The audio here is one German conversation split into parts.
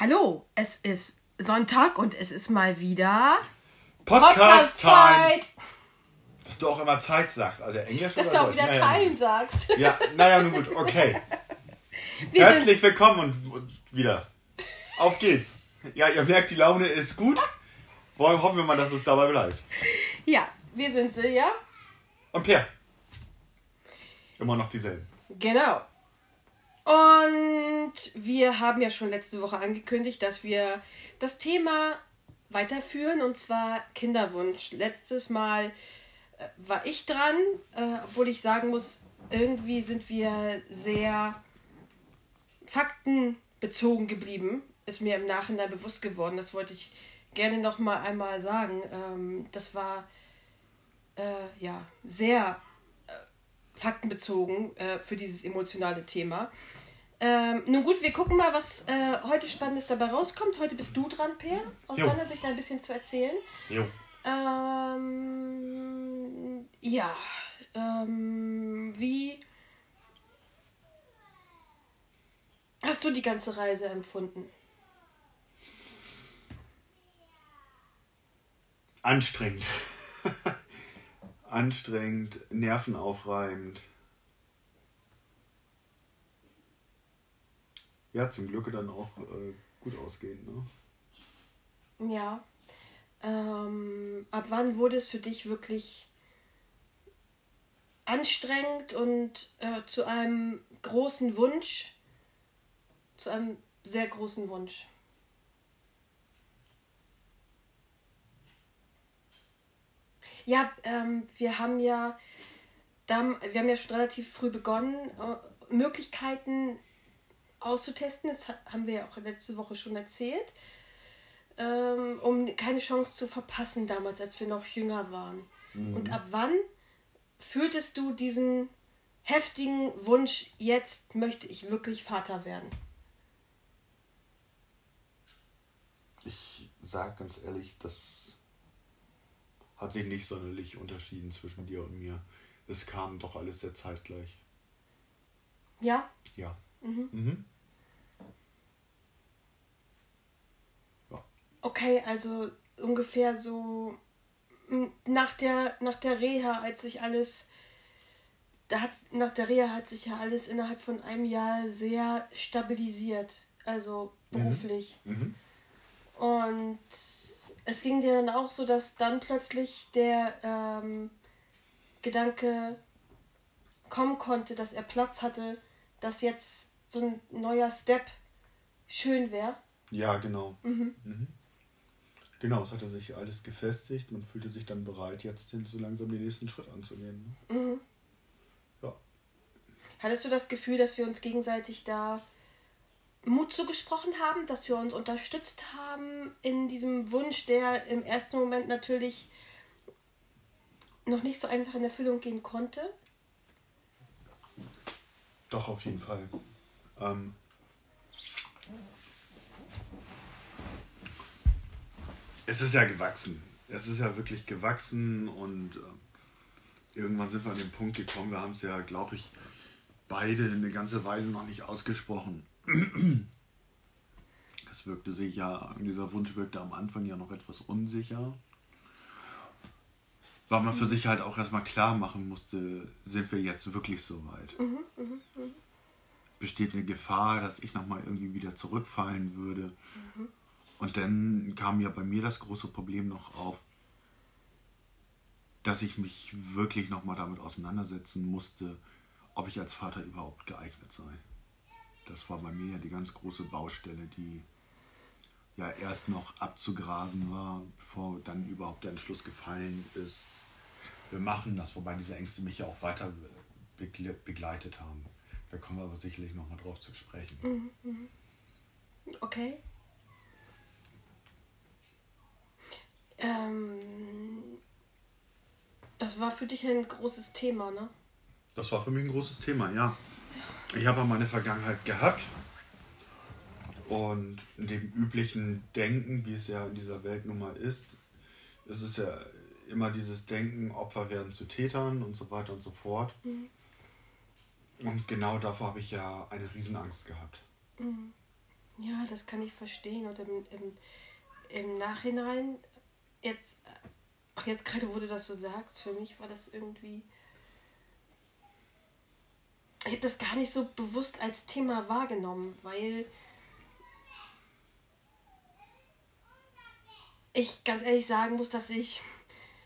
Hallo, es ist Sonntag und es ist mal wieder Podcast-Time. Dass du auch immer Zeit sagst, also Englisch Dass oder du auch wieder Naja, Time sagst. Ja, naja, nun gut, okay. Wir Herzlich willkommen und, und wieder. Auf geht's. Ja, ihr merkt, die Laune ist gut. Wollen, hoffen wir mal, dass es dabei bleibt. Ja, wir sind Silja. Und Per. Immer noch dieselben. Genau. Und wir haben ja schon letzte Woche angekündigt, dass wir das Thema weiterführen und zwar Kinderwunsch. Letztes Mal äh, war ich dran, äh, obwohl ich sagen muss, irgendwie sind wir sehr faktenbezogen geblieben. Ist mir im Nachhinein bewusst geworden. Das wollte ich gerne noch mal einmal sagen. Ähm, das war äh, ja sehr faktenbezogen äh, für dieses emotionale Thema. Ähm, nun gut, wir gucken mal, was äh, heute Spannendes dabei rauskommt. Heute bist du dran, Per, aus Jo. deiner Sicht ein bisschen zu erzählen. Jo. Ähm, ja, ähm, wie hast du die ganze Reise empfunden? Anstrengend. Anstrengend, nervenaufreibend. Ja, zum Glück dann auch äh, gut ausgehen. Ne? Ja. Ähm, ab wann wurde es für dich wirklich anstrengend und äh, zu einem großen Wunsch? Zu einem sehr großen Wunsch. Ja, ähm, wir haben ja, dam- wir haben ja schon relativ früh begonnen, äh, Möglichkeiten auszutesten. Das ha- haben wir ja auch letzte Woche schon erzählt ähm, um keine Chance zu verpassen damals, als wir noch jünger waren. Und ab wann fühltest du diesen heftigen Wunsch, jetzt möchte ich wirklich Vater werden? Ich sag ganz ehrlich, das hat sich nicht sonderlich unterschieden zwischen dir und mir. Es kam doch alles sehr zeitgleich. Ja? Ja. Mhm. Ja. Okay, also ungefähr so nach der, nach der Reha, als sich alles, da hat, nach der Reha hat sich ja alles innerhalb von einem Jahr sehr stabilisiert, also beruflich. Mhm. Und es ging dir dann auch so, dass dann plötzlich der ähm, Gedanke kommen konnte, dass er Platz hatte, dass jetzt so ein neuer Step schön wäre. Ja, genau. Mhm. Genau, es hatte sich alles gefestigt. Man fühlte sich dann bereit, jetzt so langsam den nächsten Schritt anzugehen. Ne? Ja. Hattest du das Gefühl, dass wir uns gegenseitig da Mut zugesprochen haben, dass wir uns unterstützt haben in diesem Wunsch, der im ersten Moment natürlich noch nicht so einfach in Erfüllung gehen konnte? Doch, auf jeden Fall. Ähm, es ist ja gewachsen. Es ist ja wirklich gewachsen und äh, irgendwann sind wir an den Punkt gekommen, wir haben es ja, glaube ich, beide eine ganze Weile noch nicht ausgesprochen. Es wirkte sich ja, dieser Wunsch wirkte am Anfang ja noch etwas unsicher. Weil man für sich halt auch erstmal klar machen musste, sind wir jetzt wirklich so weit? besteht eine Gefahr, dass ich nochmal irgendwie wieder zurückfallen würde. Und dann kam ja bei mir das große Problem noch auf, dass ich mich wirklich nochmal damit auseinandersetzen musste, ob ich als Vater überhaupt geeignet sei. Das war bei mir ja die ganz große Baustelle, die ja erst noch abzugrasen war, bevor dann überhaupt der Entschluss gefallen ist. Wir machen das, wobei diese Ängste mich ja auch weiter begle- begleitet haben. Da kommen wir aber sicherlich nochmal drauf zu sprechen. Okay. Ähm, das war für dich ein großes Thema, ne? Das war für mich ein großes Thema, ja. Ich habe meine Vergangenheit gehabt und in dem üblichen Denken, wie es ja in dieser Welt nun mal ist, ist es ja immer dieses Denken, Opfer werden zu Tätern und so weiter und so fort. Und genau davor habe ich ja eine Riesenangst gehabt. Ja, das kann ich verstehen. Und im, im, im Nachhinein, jetzt, auch jetzt gerade, wo du das so sagst, für mich war das irgendwie. Ich habe das gar nicht so bewusst als Thema wahrgenommen, weil ich ganz ehrlich sagen muss, dass ich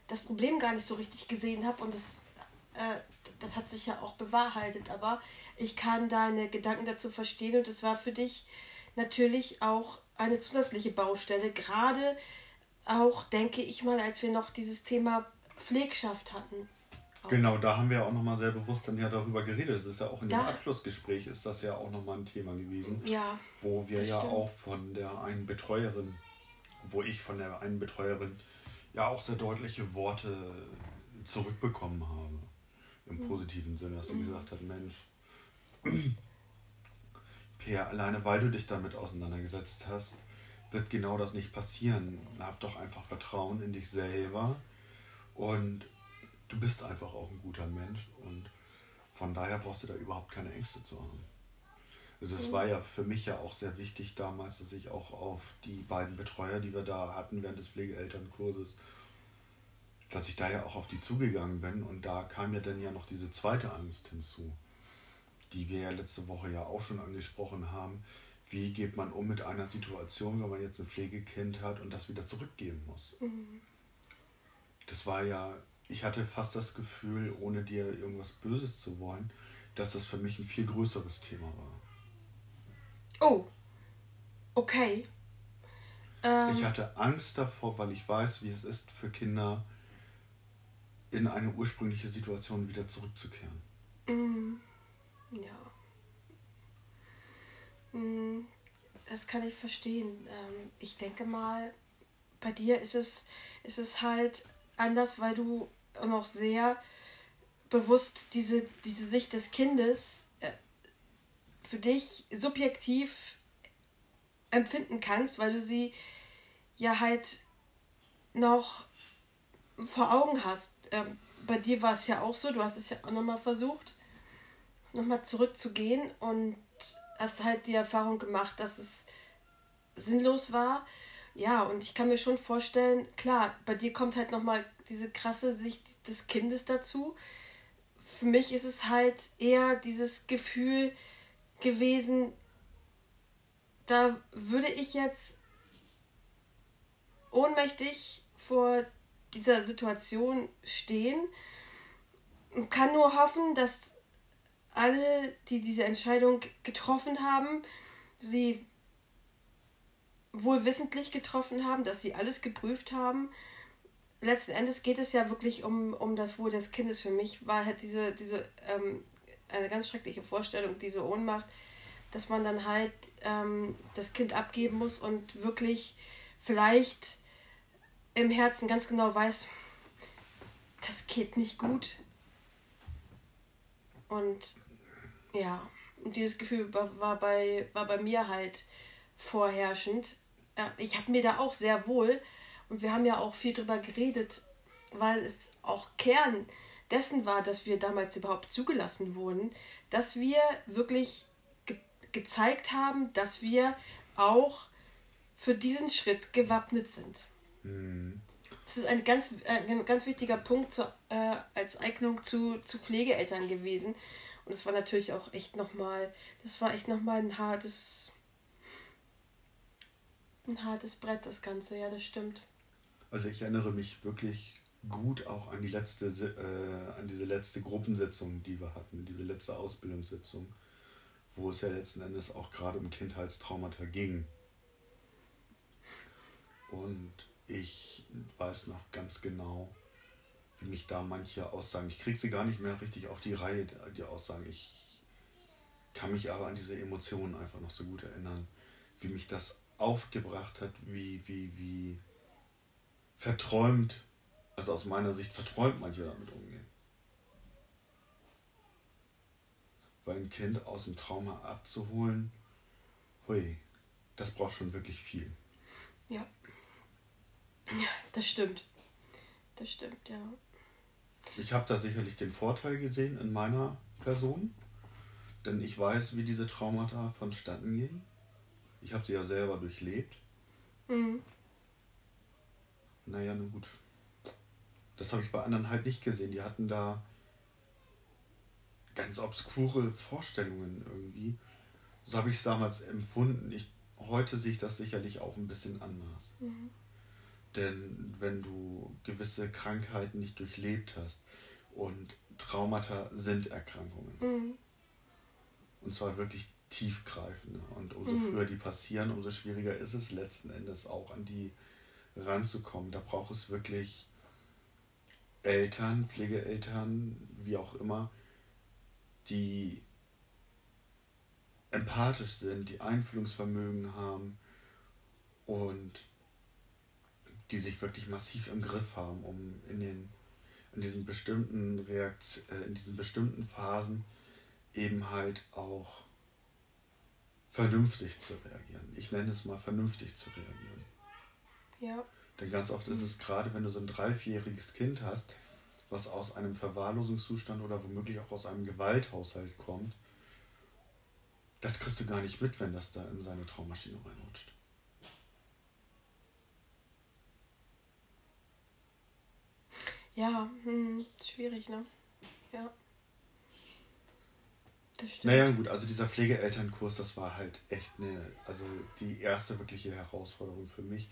das Problem gar nicht so richtig gesehen habe und das, äh, das hat sich ja auch bewahrheitet. Aber ich kann deine Gedanken dazu verstehen und es war für dich natürlich auch eine zusätzliche Baustelle, gerade auch, denke ich mal, als wir noch dieses Thema Pflegschaft hatten. Genau, da haben wir ja auch nochmal sehr bewusst dann ja darüber geredet. Es ist ja auch in da, dem Abschlussgespräch ist das ja auch nochmal ein Thema gewesen. Ja. Wo wir ja stimmt. auch von der einen Betreuerin, wo ich von der einen Betreuerin ja auch sehr deutliche Worte zurückbekommen habe. Im mhm. positiven Sinne, dass sie mhm. gesagt hat, Mensch, Per, alleine weil du dich damit auseinandergesetzt hast, wird genau das nicht passieren. Hab doch einfach Vertrauen in dich selber und du bist einfach auch ein guter Mensch und von daher brauchst du da überhaupt keine Ängste zu haben. Also es mhm. war ja für mich ja auch sehr wichtig damals, dass ich auch auf die beiden Betreuer, die wir da hatten während des Pflegeelternkurses, dass ich da ja auch auf die zugegangen bin und da kam ja dann ja noch diese zweite Angst hinzu die wir ja letzte Woche ja auch schon angesprochen haben. Wie geht man um mit einer Situation, wenn man jetzt ein Pflegekind hat und das wieder zurückgeben muss? Mhm. Das war ja, ich hatte fast das Gefühl, ohne dir irgendwas Böses zu wollen, dass das für mich ein viel größeres Thema war. Oh, okay. Ähm. Ich hatte Angst davor, weil ich weiß, wie es ist für Kinder, in eine ursprüngliche Situation wieder zurückzukehren. Mhm. Ja. Hm, das kann ich verstehen. Ähm, ich denke mal, bei dir ist es, ist es halt anders, weil du noch sehr bewusst diese, diese Sicht des Kindes äh, für dich subjektiv empfinden kannst, weil du sie ja halt noch vor Augen hast. Ähm, bei dir war es ja auch so, du hast es ja auch nochmal versucht nochmal zurückzugehen und hast halt die Erfahrung gemacht, dass es sinnlos war. Ja, und ich kann mir schon vorstellen, klar, bei dir kommt halt nochmal diese krasse Sicht des Kindes dazu. Für mich ist es halt eher dieses Gefühl gewesen, da würde ich jetzt ohnmächtig vor dieser Situation stehen und kann nur hoffen, dass alle, die diese Entscheidung getroffen haben, sie wohl wissentlich getroffen haben, dass sie alles geprüft haben. Letzten Endes geht es ja wirklich um, um das Wohl des Kindes. Für mich war halt diese, diese ähm, eine ganz schreckliche Vorstellung, diese Ohnmacht, dass man dann halt ähm, das Kind abgeben muss und wirklich vielleicht im Herzen ganz genau weiß, das geht nicht gut. Und ja, dieses Gefühl war, bei, war bei mir halt vorherrschend. Ich habe mir da auch sehr wohl, und wir haben ja auch viel drüber geredet, weil es auch Kern dessen war, dass wir damals überhaupt zugelassen wurden, dass wir wirklich ge gezeigt haben, dass wir auch für diesen Schritt gewappnet sind. Mhm. Das ist ein ganz, ein ganz wichtiger Punkt zu, äh, als Eignung zu, zu Pflegeeltern gewesen. Und es war natürlich auch echt nochmal, das war echt nochmal ein hartes, ein hartes Brett, das Ganze, ja, das stimmt. Also ich erinnere mich wirklich gut auch an die letzte, äh, an diese letzte Gruppensitzung, die wir hatten, diese letzte Ausbildungssitzung, wo es ja letzten Endes auch gerade um Kindheitstraumata ging. Und ich weiß noch ganz genau, wie mich da manche Aussagen, ich kriege sie gar nicht mehr richtig auf die Reihe, die Aussagen. Ich kann mich aber an diese Emotionen einfach noch so gut erinnern, wie mich das aufgebracht hat, wie, wie, wie verträumt, also aus meiner Sicht verträumt manche damit umgehen. Weil ein Kind aus dem Trauma abzuholen, hui, das braucht schon wirklich viel. Ja. Ja, das stimmt. Das stimmt, ja. Ich habe da sicherlich den Vorteil gesehen in meiner Person, denn ich weiß, wie diese Traumata vonstatten gehen. Ich habe sie ja selber durchlebt. Mhm. Naja, nun gut. Das habe ich bei anderen halt nicht gesehen. Die hatten da ganz obskure Vorstellungen irgendwie. So habe ich es damals empfunden. Ich, heute sehe ich das sicherlich auch ein bisschen anders. Mhm. Denn wenn du gewisse Krankheiten nicht durchlebt hast und Traumata sind Erkrankungen. Mhm. Und zwar wirklich tiefgreifende. Und umso mhm. früher die passieren, umso schwieriger ist es letzten Endes auch an die ranzukommen. Da braucht es wirklich Eltern, Pflegeeltern, wie auch immer, die empathisch sind, die Einfühlungsvermögen haben und die sich wirklich massiv im Griff haben, um in, den, in diesen bestimmten Reakt äh, in diesen bestimmten Phasen eben halt auch vernünftig zu reagieren. Ich nenne es mal vernünftig zu reagieren. Ja. Denn ganz oft ist es gerade, wenn du so ein dreivierjähriges Kind hast, was aus einem Verwahrlosungszustand oder womöglich auch aus einem Gewalthaushalt kommt, das kriegst du gar nicht mit, wenn das da in seine Traumaschine reinrutscht. Ja, hm, schwierig, ne? Ja. Das stimmt. Naja, gut, also dieser Pflegeelternkurs, das war halt echt eine, also die erste wirkliche Herausforderung für mich.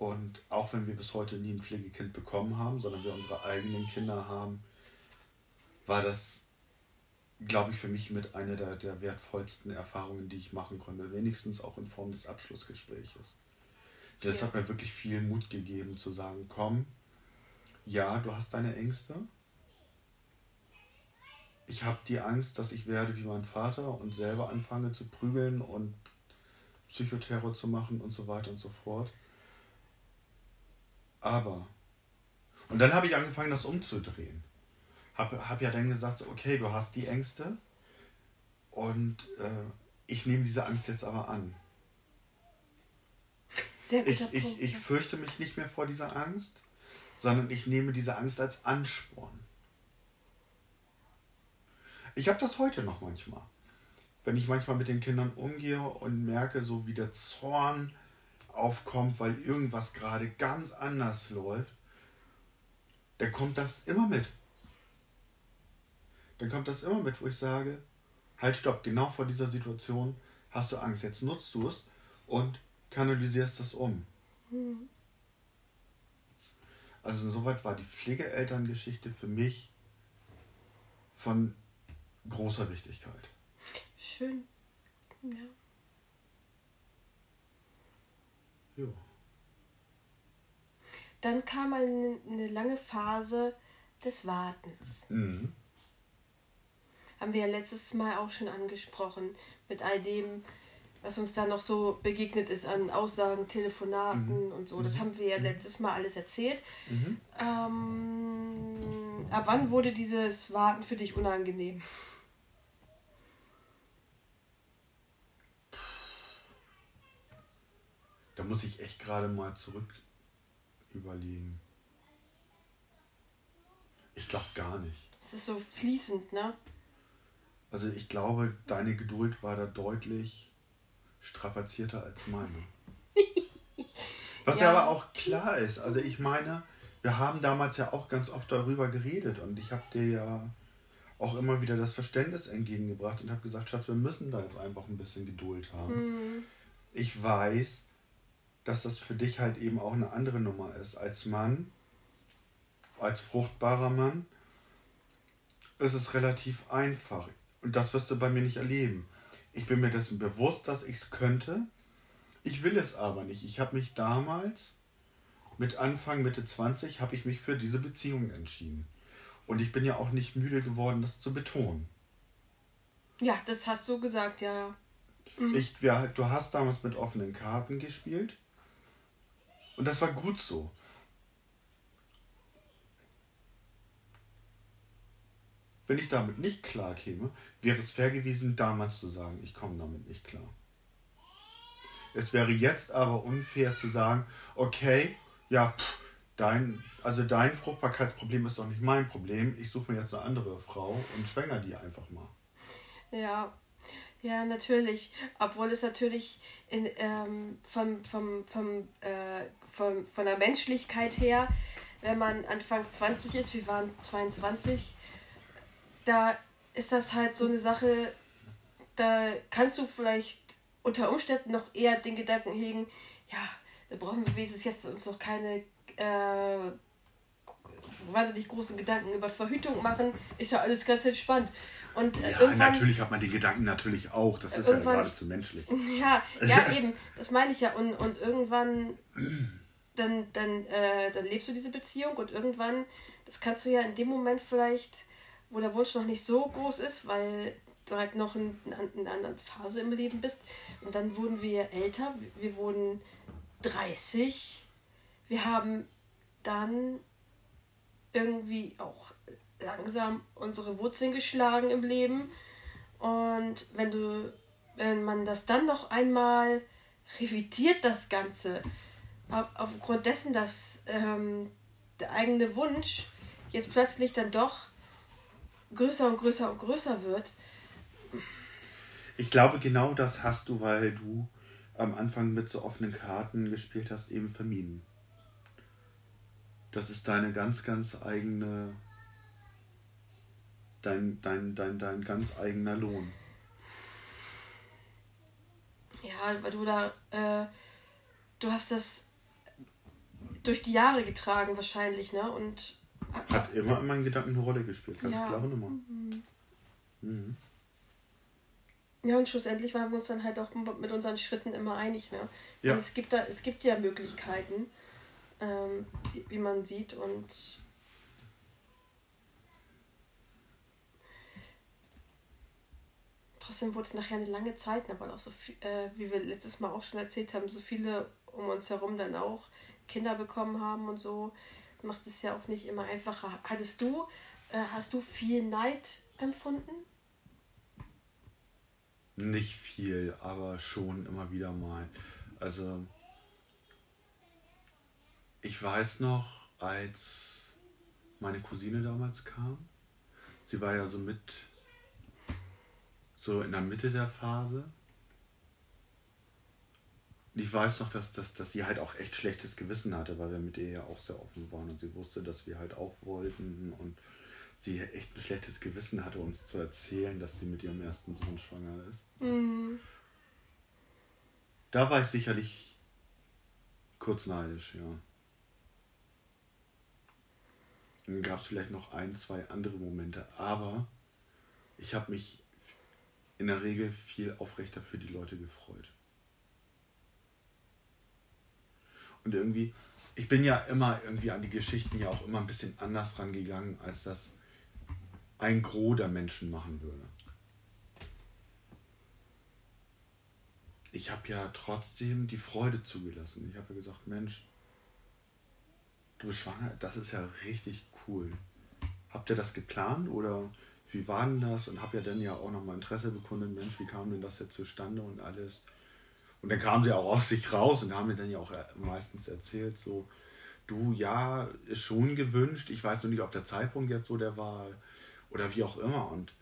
Und auch wenn wir bis heute nie ein Pflegekind bekommen haben, sondern wir unsere eigenen Kinder haben, war das, glaube ich, für mich mit einer der, der wertvollsten Erfahrungen, die ich machen konnte. Wenigstens auch in Form des Abschlussgespräches. Das ja. hat mir wirklich viel Mut gegeben zu sagen, komm, ja, du hast deine Ängste, ich habe die Angst, dass ich werde wie mein Vater und selber anfange zu prügeln und Psychoterror zu machen und so weiter und so fort. Aber, und dann habe ich angefangen, das umzudrehen. Habe hab ja dann gesagt, okay, du hast die Ängste und äh, ich nehme diese Angst jetzt aber an. Sehr ich, ich, ich fürchte mich nicht mehr vor dieser Angst, sondern ich nehme diese Angst als Ansporn. Ich habe das heute noch manchmal. Wenn ich manchmal mit den Kindern umgehe und merke, so wie der Zorn aufkommt, weil irgendwas gerade ganz anders läuft, dann kommt das immer mit. Dann kommt das immer mit, wo ich sage, halt stopp, genau vor dieser Situation hast du Angst, jetzt nutzt du es und kanalisierst das um. Mhm. Also insoweit war die Pflegeelterngeschichte für mich von großer Wichtigkeit. Schön. Ja. Jo. Dann kam eine, eine lange Phase des Wartens. Mhm. Haben wir ja letztes Mal auch schon angesprochen, mit all dem, was uns da noch so begegnet ist an Aussagen, Telefonaten mhm. und so. Das mhm. haben wir ja mhm. letztes Mal alles erzählt. Mhm. Ähm, ab wann wurde dieses Warten für dich unangenehm? Muss ich echt gerade mal zurück überlegen. Ich glaube gar nicht. Es ist so fließend, ne? Also ich glaube, deine Geduld war da deutlich strapazierter als meine. Was ja. aber auch klar ist. Also ich meine, wir haben damals ja auch ganz oft darüber geredet und ich habe dir ja auch immer wieder das Verständnis entgegengebracht und habe gesagt, Schatz, wir müssen da jetzt einfach ein bisschen Geduld haben. Mhm. Ich weiß, dass das für dich halt eben auch eine andere Nummer ist. Als Mann, als fruchtbarer Mann, ist es relativ einfach. Und das wirst du bei mir nicht erleben. Ich bin mir dessen bewusst, dass ich es könnte. Ich will es aber nicht. Ich habe mich damals, mit Anfang, Mitte 20, habe ich mich für diese Beziehung entschieden. Und ich bin ja auch nicht müde geworden, das zu betonen. Ja, das hast du gesagt, ja. Mhm. Ich, ja du hast damals mit offenen Karten gespielt. Und das war gut so. Wenn ich damit nicht klar käme, wäre es fair gewesen, damals zu sagen, ich komme damit nicht klar. Es wäre jetzt aber unfair zu sagen, okay, ja, pff, dein, also dein Fruchtbarkeitsproblem ist doch nicht mein Problem. Ich suche mir jetzt eine andere Frau und schwänger die einfach mal. Ja, Ja, natürlich. Obwohl es natürlich in, ähm, vom, vom, vom, äh, vom, von der Menschlichkeit her, wenn man Anfang 20 ist, wir waren 22, da ist das halt so eine Sache, da kannst du vielleicht unter Umständen noch eher den Gedanken hegen, ja, da brauchen wir wenigstens jetzt uns noch keine äh, wahnsinnig großen Gedanken über Verhütung machen, ist ja alles ganz entspannt. Und äh, ja, natürlich hat man die Gedanken natürlich auch. Das ist ja geradezu menschlich. Ja, ja, eben. Das meine ich ja. Und, und irgendwann, dann, dann, äh, dann lebst du diese Beziehung und irgendwann, das kannst du ja in dem Moment vielleicht, wo der Wunsch noch nicht so groß ist, weil du halt noch in, in einer anderen Phase im Leben bist. Und dann wurden wir älter. Wir wurden 30. Wir haben dann irgendwie auch langsam unsere Wurzeln geschlagen im Leben. Und wenn du, wenn man das dann noch einmal revidiert, das Ganze, aufgrund dessen, dass ähm, der eigene Wunsch jetzt plötzlich dann doch größer und größer und größer wird. Ich glaube, genau das hast du, weil du am Anfang mit so offenen Karten gespielt hast, eben vermieden. Das ist deine ganz, ganz eigene dein, dein, dein, dein ganz eigener Lohn. Ja, weil du da, äh, du hast das durch die Jahre getragen wahrscheinlich, ne? Und hat immer in meinen Gedanken eine Rolle gespielt, ganz ja. klare Nummer. Mhm. Mhm. Ja, und schlussendlich waren wir uns dann halt auch mit unseren Schritten immer einig, ne? Ja. Und es gibt da, es gibt ja Möglichkeiten, ähm, wie, wie man sieht und trotzdem wurde es nachher eine lange Zeit, aber auch so viel, äh, wie wir letztes Mal auch schon erzählt haben, so viele um uns herum dann auch Kinder bekommen haben und so, macht es ja auch nicht immer einfacher. Hattest du, äh, hast du viel Neid empfunden? Nicht viel, aber schon immer wieder mal. Also ich weiß noch, als meine Cousine damals kam, sie war ja so mit so in der Mitte der Phase. Ich weiß noch, dass, dass, dass sie halt auch echt schlechtes Gewissen hatte, weil wir mit ihr ja auch sehr offen waren und sie wusste, dass wir halt auch wollten und sie echt ein schlechtes Gewissen hatte, uns zu erzählen, dass sie mit ihrem ersten Sohn schwanger ist. Mhm. Da war ich sicherlich kurz neidisch, ja. Dann gab es vielleicht noch ein, zwei andere Momente, aber ich habe mich in der Regel viel aufrechter für die Leute gefreut. Und irgendwie, ich bin ja immer irgendwie an die Geschichten ja auch immer ein bisschen anders rangegangen, als das ein Gros der Menschen machen würde. Ich habe ja trotzdem die Freude zugelassen. Ich habe ja gesagt, Mensch, du bist schwanger, das ist ja richtig cool. Habt ihr das geplant oder wie war denn das? Und habe ja dann ja auch nochmal Interesse bekundet, Mensch, wie kam denn das jetzt zustande und alles. Und dann kamen sie auch aus sich raus und haben mir dann ja auch meistens erzählt, so, du, ja, ist schon gewünscht, ich weiß noch nicht, ob der Zeitpunkt jetzt so der war oder wie auch immer. Und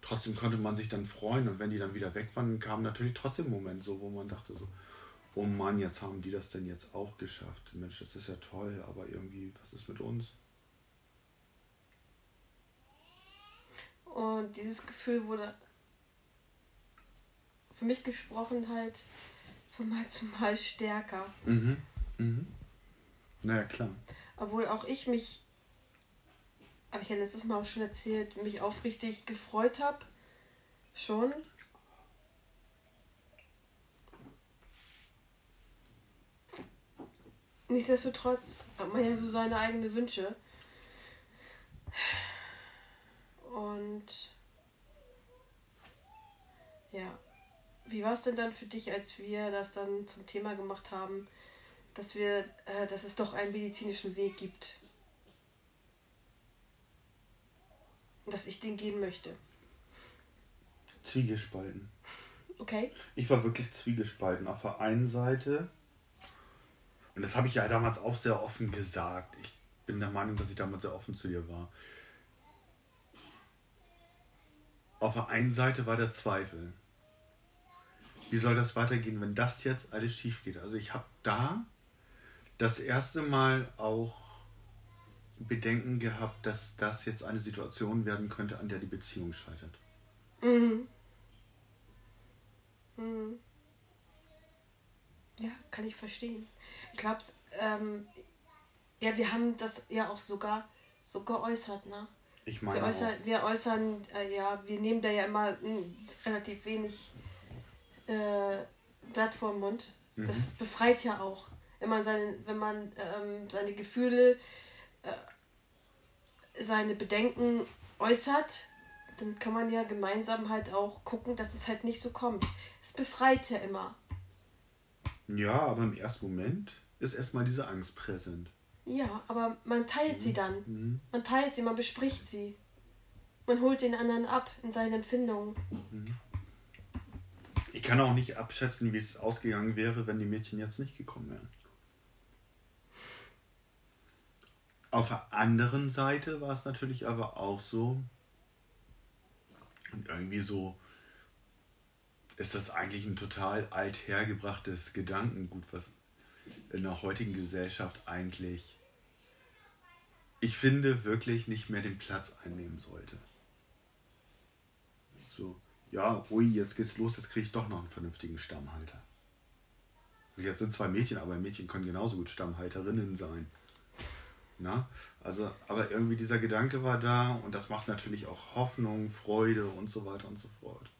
trotzdem konnte man sich dann freuen und wenn die dann wieder weg waren, kam natürlich trotzdem Moment so, wo man dachte so, oh Mann, jetzt haben die das denn jetzt auch geschafft. Mensch, das ist ja toll, aber irgendwie, was ist mit uns? Und dieses Gefühl wurde für mich gesprochen halt von Mal zu Mal stärker. Mhm. Mhm. Naja, klar. Obwohl auch ich mich, habe ich ja letztes Mal auch schon erzählt, mich aufrichtig gefreut habe. Schon. Nichtsdestotrotz hat man ja so seine eigenen Wünsche. Und ja, wie war es denn dann für dich, als wir das dann zum Thema gemacht haben, dass wir, äh, dass es doch einen medizinischen Weg gibt? Und dass ich den gehen möchte. Zwiegespalten. Okay. Ich war wirklich zwiegespalten. Auf der einen Seite, und das habe ich ja damals auch sehr offen gesagt, ich bin der Meinung, dass ich damals sehr offen zu dir war. Auf der einen Seite war der Zweifel. wie soll das weitergehen, wenn das jetzt alles schief geht? Also ich habe da das erste Mal auch Bedenken gehabt, dass das jetzt eine Situation werden könnte, an der die Beziehung scheitert. Mhm. Mhm. Ja, kann ich verstehen. Ich glaube, ähm, ja, wir haben das ja auch sogar so geäußert, ne? Ich meine wir äußern, wir äußern äh, ja, wir nehmen da ja immer mh, hm, relativ wenig äh, Blatt vor den Mund. Mhm. Das befreit ja auch. Wenn man seine, wenn man ähm, seine Gefühle, äh, seine Bedenken äußert, dann kann man ja gemeinsam halt auch gucken, dass es halt nicht so kommt. Es befreit ja immer. Ja, aber im ersten Moment ist erstmal diese Angst präsent. Ja, aber man teilt mhm. sie dann. Mhm. Man teilt sie, man bespricht sie. Man holt den anderen ab in seinen Empfindungen. Mhm. Ich kann auch nicht abschätzen, wie es ausgegangen wäre, wenn die Mädchen jetzt nicht gekommen wären. Auf der anderen Seite war es natürlich aber auch so, und irgendwie so ist das eigentlich ein total althergebrachtes Gedankengut, was in der heutigen Gesellschaft eigentlich, ich finde, wirklich nicht mehr den Platz einnehmen sollte. So, ja, ui, jetzt geht's los, jetzt kriege ich doch noch einen vernünftigen Stammhalter. Jetzt sind zwei Mädchen, aber Mädchen können genauso gut Stammhalterinnen sein. Na? Also, aber irgendwie dieser Gedanke war da und das macht natürlich auch Hoffnung, Freude und so weiter und so fort.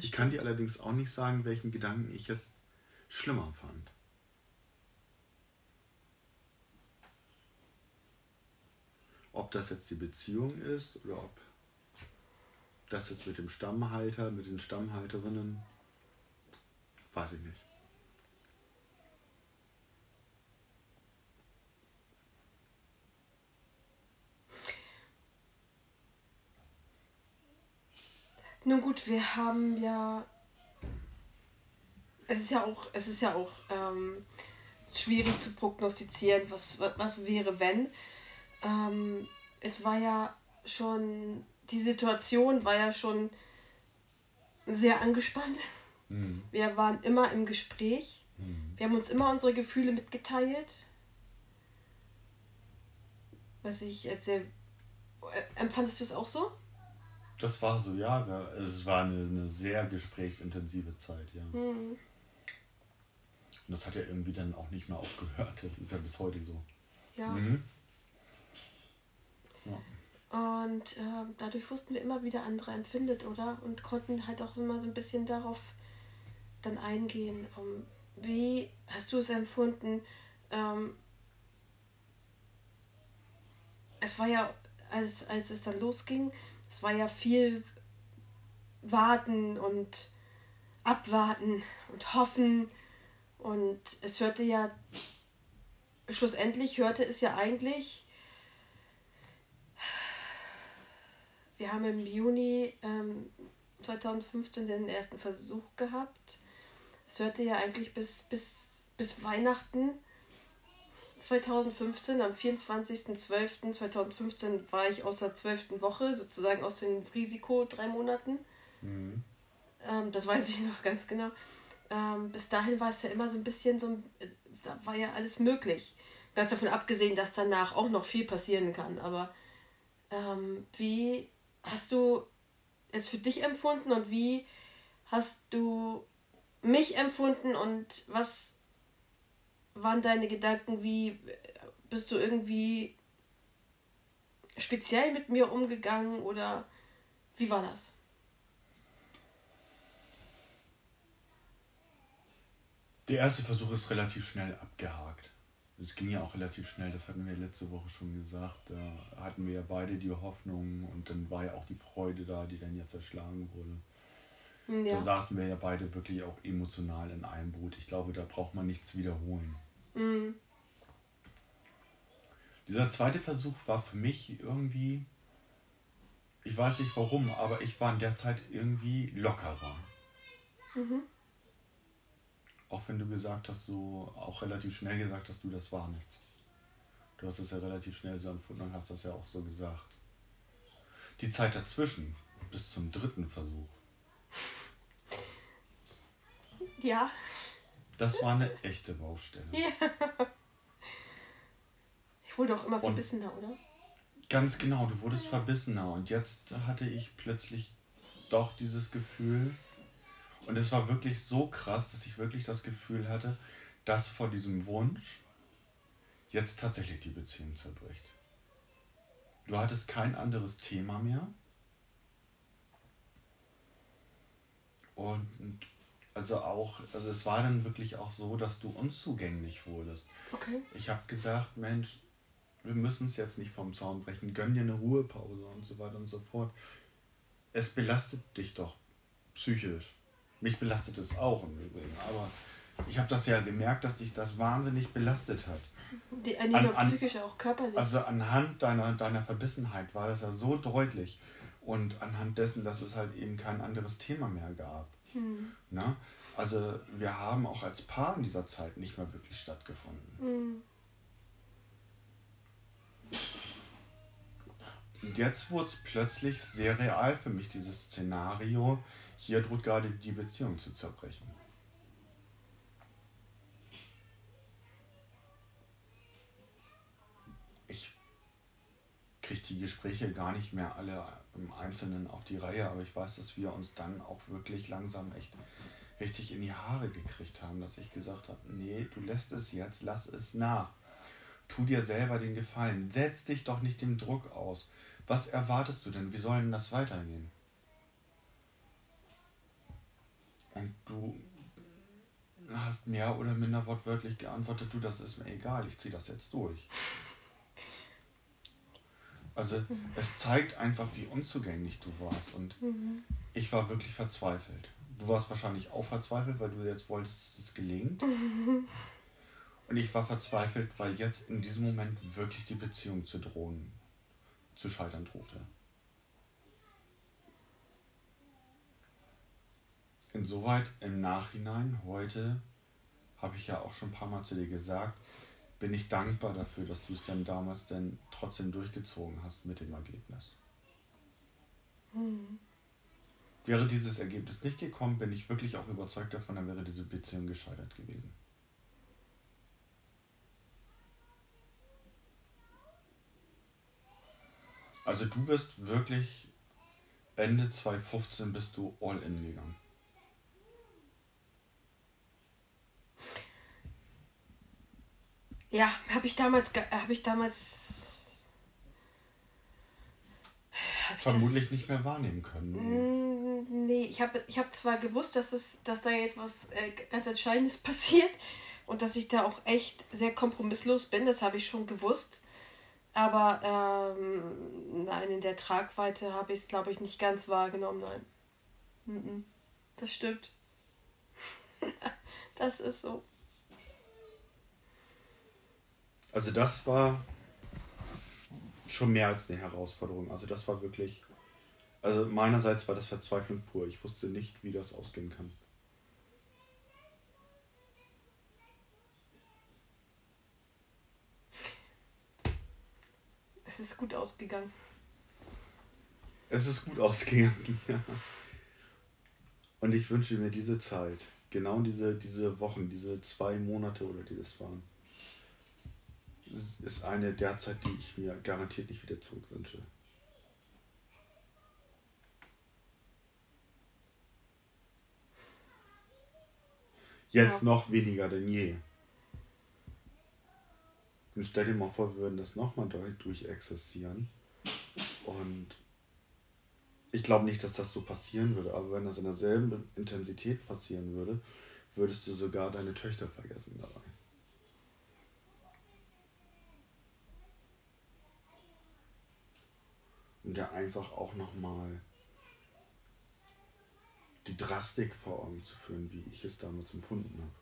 Ich kann dir allerdings auch nicht sagen, welchen Gedanken ich jetzt schlimmer fand. Ob das jetzt die Beziehung ist oder ob das jetzt mit dem Stammhalter, mit den Stammhalterinnen, weiß ich nicht. Nun gut, wir haben ja. Es ist ja auch, es ist ja auch ähm, schwierig zu prognostizieren, was, was, was wäre, wenn. Ähm, es war ja schon, die Situation war ja schon sehr angespannt. Mhm. Wir waren immer im Gespräch. Mhm. Wir haben uns immer unsere Gefühle mitgeteilt. Was ich erzähle. Äh, empfandest du es auch so? Das war so, ja. Es war eine, eine sehr gesprächsintensive Zeit, ja. Mhm. Und das hat ja irgendwie dann auch nicht mehr aufgehört. Das ist ja bis heute so. Ja. Mhm. ja. Und äh, dadurch wussten wir immer, wie der andere empfindet, oder? Und konnten halt auch immer so ein bisschen darauf dann eingehen. Um, ähm, wie hast du es empfunden? Ähm, es war ja, als, als es dann losging, es war ja viel warten und abwarten und hoffen. Und es hörte ja, schlussendlich hörte es ja eigentlich, wir haben im Juni ähm, 2015 den ersten Versuch gehabt. Es hörte ja eigentlich bis, bis, bis Weihnachten 2015, am 24.12.2015 war ich aus der zwölften Woche, sozusagen aus dem Risiko drei Monaten. Mhm. Ähm, das weiß ich noch ganz genau. Ähm, bis dahin war es ja immer so ein bisschen so, da war ja alles möglich. Ganz davon abgesehen, dass danach auch noch viel passieren kann. Aber ähm, wie hast du es für dich empfunden und wie hast du mich empfunden und was waren deine Gedanken, wie bist du irgendwie speziell mit mir umgegangen oder wie war das? Der erste Versuch ist relativ schnell abgehakt. Es ging ja auch relativ schnell, das hatten wir letzte Woche schon gesagt. Da hatten wir ja beide die Hoffnung und dann war ja auch die Freude da, die dann jetzt erschlagen wurde. Ja. Da saßen wir ja beide wirklich auch emotional in einem Boot. Ich glaube, da braucht man nichts wiederholen. Mhm. Dieser zweite Versuch war für mich irgendwie, ich weiß nicht warum, aber ich war in der Zeit irgendwie lockerer. Mhm. Auch wenn du gesagt hast, so auch relativ schnell gesagt hast, du, das war nichts. Du hast es ja relativ schnell so empfunden und hast das ja auch so gesagt. Die Zeit dazwischen, bis zum dritten Versuch. Ja. Das war eine echte Baustelle. Ja. Ich wurde auch immer verbissener, oder? Ganz genau, du wurdest verbissener und jetzt hatte ich plötzlich doch dieses Gefühl und es war wirklich so krass, dass ich wirklich das Gefühl hatte, dass vor diesem Wunsch jetzt tatsächlich die Beziehung zerbricht. Du hattest kein anderes Thema mehr. Und also auch, also es war dann wirklich auch so, dass du unzugänglich wurdest. Okay. Ich habe gesagt, Mensch, wir müssen es jetzt nicht vom Zaun brechen, gönn dir eine Ruhepause und so weiter und so fort. Es belastet dich doch psychisch. Mich belastet es auch im Übrigen, aber ich habe das ja gemerkt, dass dich das wahnsinnig belastet hat. Die, äh, nicht nur psychisch, auch körperlich. Also anhand deiner, deiner Verbissenheit war das ja so deutlich und anhand dessen, dass es halt eben kein anderes Thema mehr gab. Hm. Na? Also wir haben auch als Paar in dieser Zeit nicht mehr wirklich stattgefunden. Hm. Und jetzt wurde es plötzlich sehr real für mich, dieses Szenario. Hier droht gerade die Beziehung zu zerbrechen. Kriege die Gespräche gar nicht mehr alle im Einzelnen auf die Reihe, aber ich weiß, dass wir uns dann auch wirklich langsam echt richtig in die Haare gekriegt haben, dass ich gesagt habe, nee, du lässt es jetzt, lass es nach. Tu dir selber den Gefallen. Setz dich doch nicht dem Druck aus. Was erwartest du denn? Wie soll denn das weitergehen? Und du hast mehr oder minder wortwörtlich geantwortet, du, das ist mir egal, ich ziehe das jetzt durch. Also es zeigt einfach, wie unzugänglich du warst. Und mhm. ich war wirklich verzweifelt. Du warst wahrscheinlich auch verzweifelt, weil du jetzt wolltest, dass es gelingt. Mhm. Und ich war verzweifelt, weil jetzt in diesem Moment wirklich die Beziehung zu drohen, zu scheitern drohte. Insoweit im Nachhinein, heute habe ich ja auch schon ein paar Mal zu dir gesagt, bin ich dankbar dafür, dass du es dann damals dann trotzdem durchgezogen hast mit dem Ergebnis. Mhm. Wäre dieses Ergebnis nicht gekommen, bin ich wirklich auch überzeugt davon, dann wäre diese Beziehung gescheitert gewesen. Also du bist wirklich Ende 2015 bist du all in gegangen. Ja, habe ich damals habe ich damals hab vermutlich das, nicht mehr wahrnehmen können. Mm, nee, ich habe ich hab zwar gewusst, dass es dass da jetzt was äh, ganz entscheidendes passiert und dass ich da auch echt sehr kompromisslos bin, das habe ich schon gewusst. Aber ähm, nein, in der Tragweite habe ich es, glaube ich, nicht ganz wahrgenommen. Nein. Das stimmt. das ist so. Also das war schon mehr als eine Herausforderung. Also das war wirklich. Also meinerseits war das Verzweiflung pur. Ich wusste nicht, wie das ausgehen kann. Es ist gut ausgegangen. Es ist gut ausgegangen, ja. Und ich wünsche mir diese Zeit, genau diese, diese Wochen, diese zwei Monate oder die das waren, ist eine der Zeit, die ich mir garantiert nicht wieder zurückwünsche. Jetzt ja. noch weniger denn je. Und stell dir mal vor, wir würden das nochmal durchexerzieren. Und ich glaube nicht, dass das so passieren würde, aber wenn das in derselben Intensität passieren würde, würdest du sogar deine Töchter vergessen dabei. Und ja einfach auch nochmal die Drastik vor Augen zu führen, wie ich es damals empfunden habe.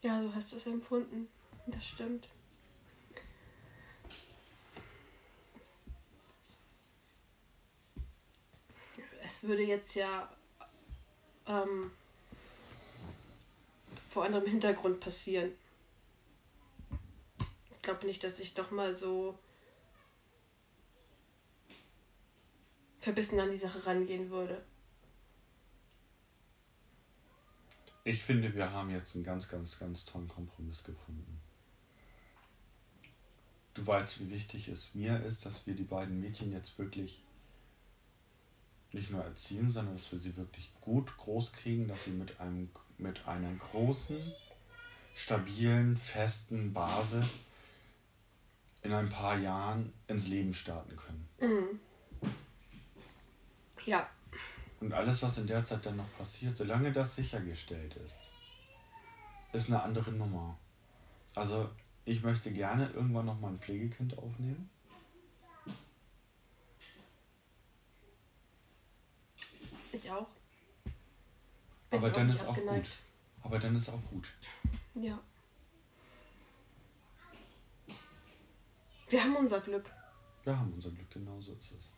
Ja, du hast es empfunden. Das stimmt. es würde jetzt ja ähm, vor anderem Hintergrund passieren. Ich glaube nicht, dass ich doch mal so verbissen an die Sache rangehen würde. Ich finde, wir haben jetzt einen ganz, ganz, ganz tollen Kompromiss gefunden. Du weißt, wie wichtig es mir ist, dass wir die beiden Mädchen jetzt wirklich nicht nur erziehen, sondern dass wir sie wirklich gut groß kriegen, dass sie mit, einem, mit einer großen, stabilen, festen Basis in ein paar Jahren ins Leben starten können. Mhm. Ja. Und alles, was in der Zeit dann noch passiert, solange das sichergestellt ist, ist eine andere Nummer. Also ich möchte gerne irgendwann noch mal ein Pflegekind aufnehmen. Ich auch. Bin Aber dann ist auch gut. Aber dann ist auch gut. Ja. Wir haben unser Glück. Wir haben unser Glück, genau so ist es.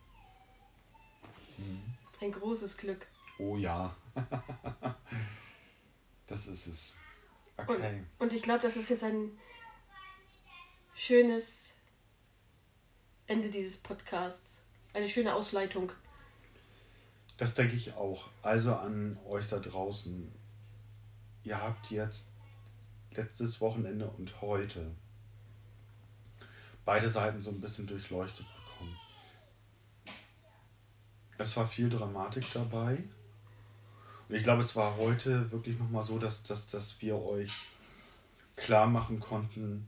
Mhm. Ein großes Glück. Oh ja. das ist es. Okay. Und, und ich glaube, das ist jetzt ein schönes Ende dieses Podcasts. Eine schöne Ausleitung. Das denke ich auch. Also an euch da draußen. Ihr habt jetzt letztes Wochenende und heute beide Seiten so ein bisschen durchleuchtet. Es war viel Dramatik dabei. Und ich glaube, es war heute wirklich nochmal so, dass, dass, dass wir euch klar machen konnten,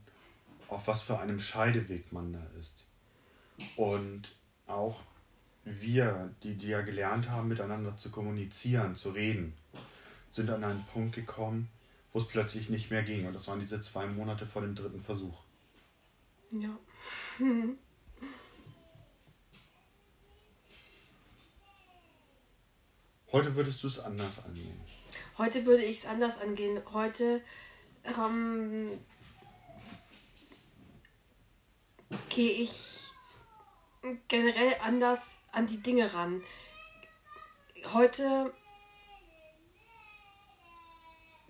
auf was für einem Scheideweg man da ist. Und auch wir, die, die ja gelernt haben, miteinander zu kommunizieren, zu reden, sind an einen Punkt gekommen, wo es plötzlich nicht mehr ging. Und das waren diese zwei Monate vor dem dritten Versuch. Ja. Heute würdest du es anders angehen. Heute würde ich es anders angehen. Heute ähm, gehe ich generell anders an die Dinge ran. Heute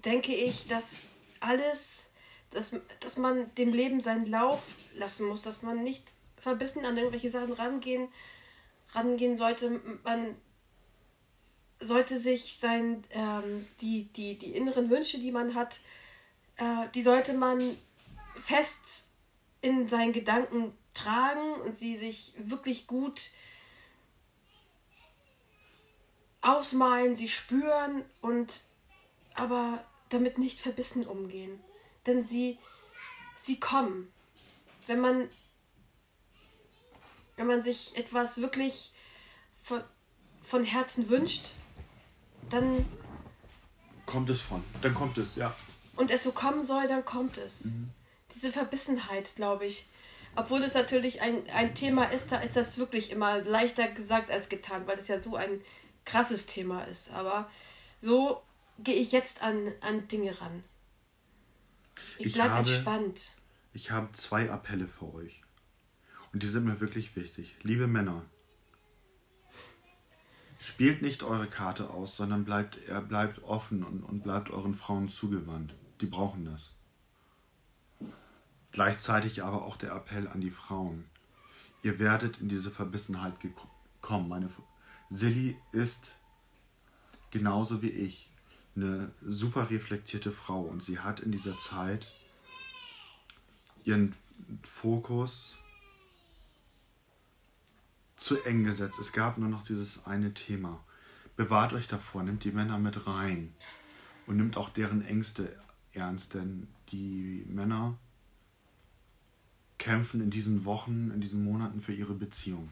denke ich, dass alles, dass, dass man dem Leben seinen Lauf lassen muss, dass man nicht verbissen an irgendwelche Sachen rangehen, rangehen sollte. Man sollte sich sein, ähm, die, die, die inneren Wünsche, die man hat, äh, die sollte man fest in seinen Gedanken tragen und sie sich wirklich gut ausmalen, sie spüren und aber damit nicht verbissen umgehen. Denn sie, sie kommen. Wenn man, wenn man sich etwas wirklich von, von Herzen wünscht, dann kommt es von. Dann kommt es, ja. Und es so kommen soll, dann kommt es. Mhm diese Verbissenheit, glaube ich. Obwohl es natürlich ein, ein Thema ist, da ist das wirklich immer leichter gesagt als getan, weil es ja so ein krasses Thema ist. Aber so gehe ich jetzt an, an Dinge ran. Ich, ich bleibe entspannt. Ich habe zwei Appelle für euch. Und die sind mir wirklich wichtig. Liebe Männer, spielt nicht eure Karte aus, sondern bleibt, er bleibt offen und, und bleibt euren Frauen zugewandt. Die brauchen das. Gleichzeitig aber auch der Appell an die Frauen. Ihr werdet in diese Verbissenheit kommen. Meine Silly ist genauso wie ich eine super reflektierte Frau und sie hat in dieser Zeit ihren Fokus zu eng gesetzt. Es gab nur noch dieses eine Thema. Bewahrt euch davor, nimmt die Männer mit rein und nimmt auch deren Ängste ernst, denn die Männer kämpfen in diesen Wochen, in diesen Monaten für ihre Beziehung.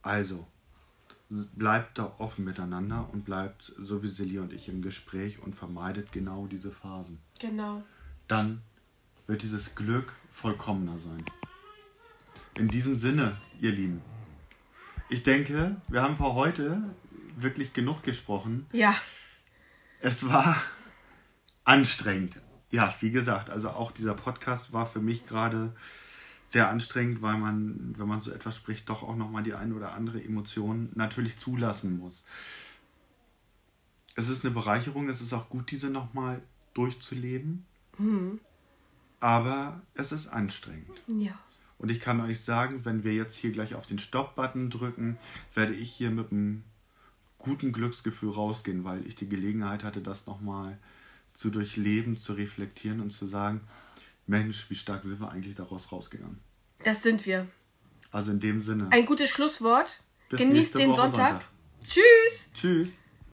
Also, bleibt da offen miteinander und bleibt, so wie Silly und ich, im Gespräch und vermeidet genau diese Phasen. Genau. Dann wird dieses Glück vollkommener sein. In diesem Sinne, ihr Lieben, ich denke, wir haben für heute wirklich genug gesprochen. Ja. Es war anstrengend, ja, wie gesagt, also auch dieser Podcast war für mich gerade sehr anstrengend, weil man, wenn man so etwas spricht, doch auch nochmal die eine oder andere Emotion natürlich zulassen muss. Es ist eine Bereicherung, es ist auch gut, diese nochmal durchzuleben. Mhm. Aber es ist anstrengend. Ja. Und ich kann euch sagen, wenn wir jetzt hier gleich auf den Stopp-Button drücken, werde ich hier mit einem guten Glücksgefühl rausgehen, weil ich die Gelegenheit hatte, das nochmal zu durchleben, zu reflektieren und zu sagen, Mensch, wie stark sind wir eigentlich daraus rausgegangen. Das sind wir. Also in dem Sinne. Ein gutes Schlusswort. Genießt den Sonntag. Sonntag. Tschüss. Tschüss.